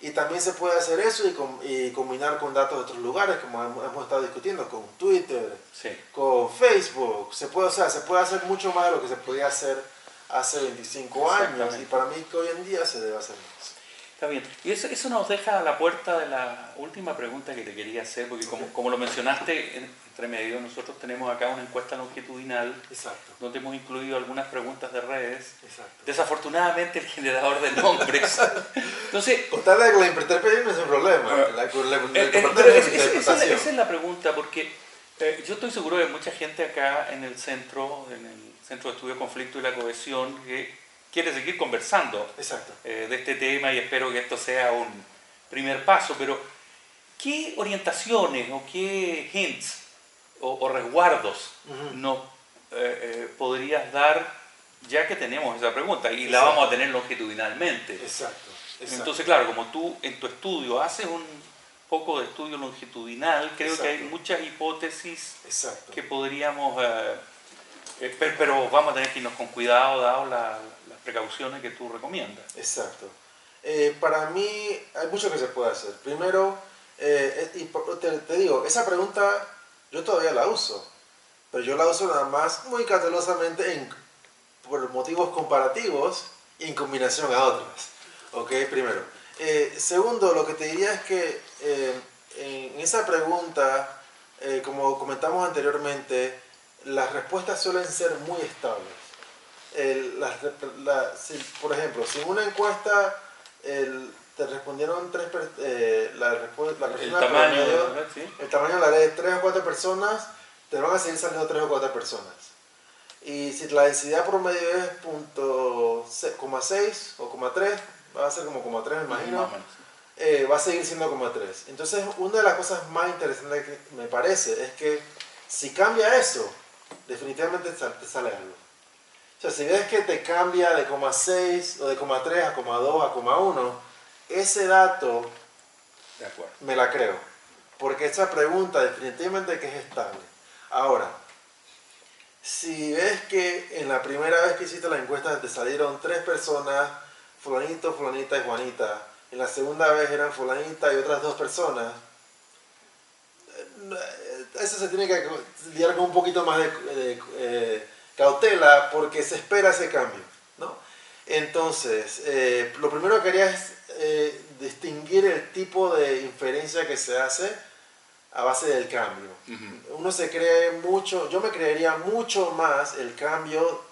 Y también se puede hacer eso y, com- y combinar con datos de otros lugares, como hemos, hemos estado discutiendo, con Twitter, Sí. con Facebook. Se puede, o sea, se puede hacer mucho más de lo que se podía hacer hace 25 años. Y para mí que hoy en día se debe hacer más. Está bien. Y eso, eso nos deja a la puerta de la última pregunta que te quería hacer, porque como, como lo mencionaste, en- entre medio, nosotros tenemos acá una encuesta longitudinal Exacto, donde hemos incluido algunas preguntas de redes. exacto. Desafortunadamente el generador de nombres. Entonces, Contarle que la interpretación no es un problema. Esa es la pregunta, porque eh, yo estoy seguro de mucha gente acá en el centro, en el Centro de Estudio de Conflicto y la Cohesión, que quiere seguir conversando Exacto. eh, de este tema y espero que esto sea un primer paso, pero ¿qué orientaciones o qué hints o, o resguardos Ujú. nos eh, eh, podrías dar ya que tenemos esa pregunta y la Exacto. vamos a tener longitudinalmente? Exacto. exacto. Entonces, claro, como tú en tu estudio haces un poco de estudio longitudinal, creo que hay Exacto. muchas hipótesis Exacto. que podríamos eh, Eh, pero, vamos a tener que irnos con cuidado, dado la- precauciones que tú recomiendas. Exacto. Eh, para mí hay mucho que se puede hacer. Primero, eh, y te, te digo, esa pregunta yo todavía la uso, pero yo la uso nada más muy cautelosamente en, por motivos comparativos y en combinación a otras. Ok, primero. Eh, segundo, lo que te diría es que eh, en esa pregunta, eh, como comentamos anteriormente, las respuestas suelen ser muy estables. El- la- si- por ejemplo, si en una encuesta el- te respondieron tres per- eh, la, la El tamaño, promedio, ¿verdad? Sí. el tamaño de la red de tres o cuatro personas, te van a seguir saliendo tres o cuatro personas. Y si la densidad promedio es punto se- coma seis o coma tres, va a ser como coma tres, me imagino eh, va a seguir siendo como 3. Entonces, una de las cosas más interesantes que me parece es que si cambia eso, definitivamente te sale algo. O sea, si ves que te cambia de coma 6 o de coma 3 a coma 2 a coma 1, ese dato De acuerdo. me la creo. Porque esa pregunta definitivamente que es estable. Ahora, si ves que en la primera vez que hiciste la encuesta te salieron tres personas, fulanito, fulanita y Juanita, en la segunda vez eran fulanita y otras dos personas, eh, eso se tiene que lidiar con un poquito más de, de, eh, cautela porque se espera ese cambio, ¿no? Entonces, eh, lo primero que haría es eh, distinguir el tipo de inferencia que se hace a base del cambio. Uno se cree mucho, yo me creería mucho más el cambio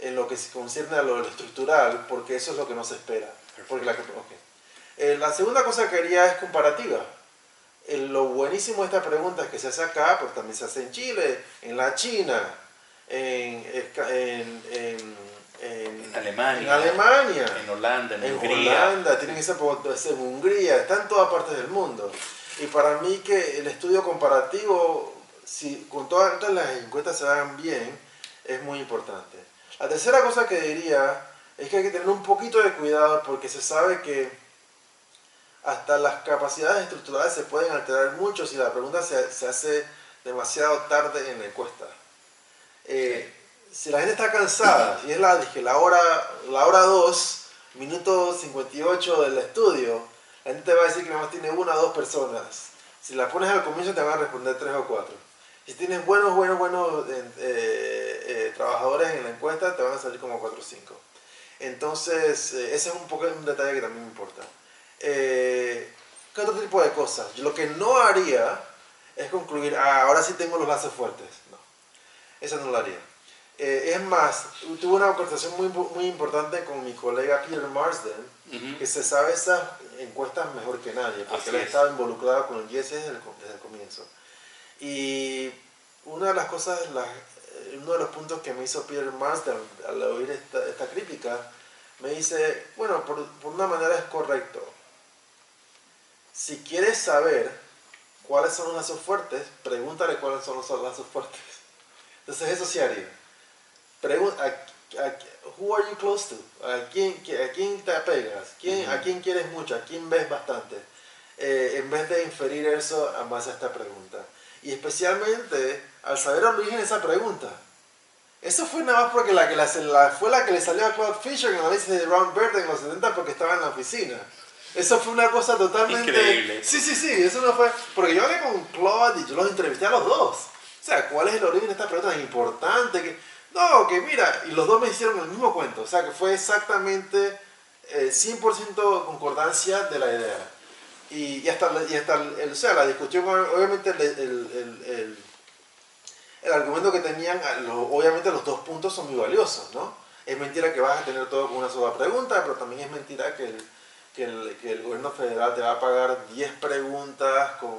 en lo que se concierne a lo estructural, porque eso es lo que no se espera. Porque la, que- ok. Eh, la segunda cosa que haría es comparativa. Eh, lo buenísimo de esta pregunta es que se hace acá, pero también se hace en Chile, en la China, en, en, en, en- Alemania. en Alemania, En Holanda, en, Hungría. Holanda, tienen potencial en Hungría, está en todas partes del mundo. Y para mí que el estudio comparativo, si con todas las encuestas se hagan bien, es muy importante. La tercera cosa que diría es que hay que tener un poquito de cuidado porque se sabe que hasta las capacidades estructurales se pueden alterar mucho si la pregunta se, se hace demasiado tarde en la encuesta. Eh, Si la gente está cansada, y es la, dije, la hora la hora 2, minuto 58 del estudio, la gente te va a decir que nada más tiene una o dos personas. Si la pones al comienzo te van a responder tres o cuatro. Si tienes buenos, buenos, buenos eh, eh, eh, trabajadores en la encuesta, te van a salir como 4 o 5. Entonces, eh, ese es un poco un detalle que también me importa. Eh, ¿Qué otro tipo de cosas? Yo lo que no haría es concluir, ah, ahora sí tengo los lazos fuertes. Eso no lo haría. Eh, es más, tuve una conversación muy, muy importante con mi colega Peter Marsden, que se sabe esas encuestas mejor que nadie, porque él ha es. estado involucrado con el desde el, co- desde el comienzo. Y una de las cosas, la- eh, uno de los puntos que me hizo Peter Marsden al oír esta, esta crítica, me dice, bueno, por, por una manera es correcto. Si quieres saber cuáles son los lazos fuertes, pregúntale cuáles son los lazos fuertes. Entonces eso sí haría. Pregun- a, a- who are you close to? ¿A quién, a quién te apegas? ¿Quién, ¿A quién quieres mucho? ¿A quién ves bastante? Eh, en vez de inferir eso a a esta pregunta. Y especialmente al saber el origen de esa pregunta. Eso fue nada más porque la que la, la- fue la que le salió a Claude Fisher en el análisis de Ron Bird en los 70 porque estaba en la oficina. Eso fue una cosa totalmente... Increíble. Sí, sí, sí, eso no fue... Porque yo hablé con Claude y yo los entrevisté a los dos. O sea, ¿cuál es el origen de esta pregunta tan importante? Que, no, que mira, y los dos me hicieron el mismo cuento. O sea, que fue exactamente eh, 100% concordancia de la idea. Y, hasta, y hasta el- o sea, la discusión, obviamente, el, el, el- el- argumento que tenían, lo- obviamente los dos puntos son muy valiosos, ¿no? Es mentira que vas a tener todo con una sola pregunta, pero también es mentira que el, que que el gobierno federal te va a pagar 10 preguntas con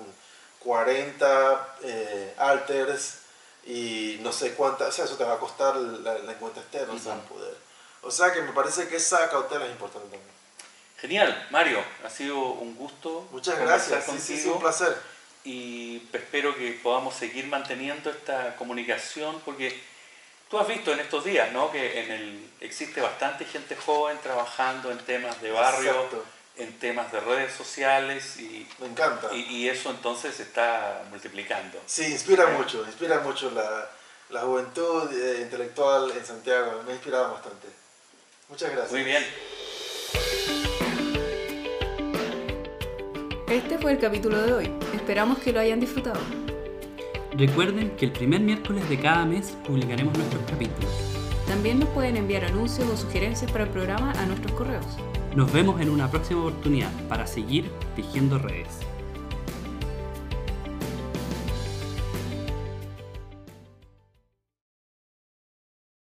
40 eh, alters y no sé cuántas, o sea, eso te va a costar la, la encuesta externa, o sea, poder. O sea, que me parece que esa cautela es importante también. Genial, Mario, ha sido un gusto. Muchas gracias, sí, sí, un placer. y espero que podamos seguir manteniendo esta comunicación porque tú has visto en estos días ¿no? que en el, existe bastante gente joven trabajando en temas de barrio, Exacto. En temas de redes sociales y, Me encanta. y, y eso entonces se está multiplicando. Sí, inspira Sí. mucho, inspira mucho la, la juventud eh, intelectual en Santiago. Me ha inspirado bastante. Muchas gracias. Muy bien. Este fue el capítulo de hoy. Esperamos que lo hayan disfrutado. Recuerden que el primer miércoles de cada mes publicaremos nuestros capítulos. También nos pueden enviar anuncios o sugerencias para el programa a nuestros correos. Nos vemos en una próxima oportunidad para seguir tejiendo redes.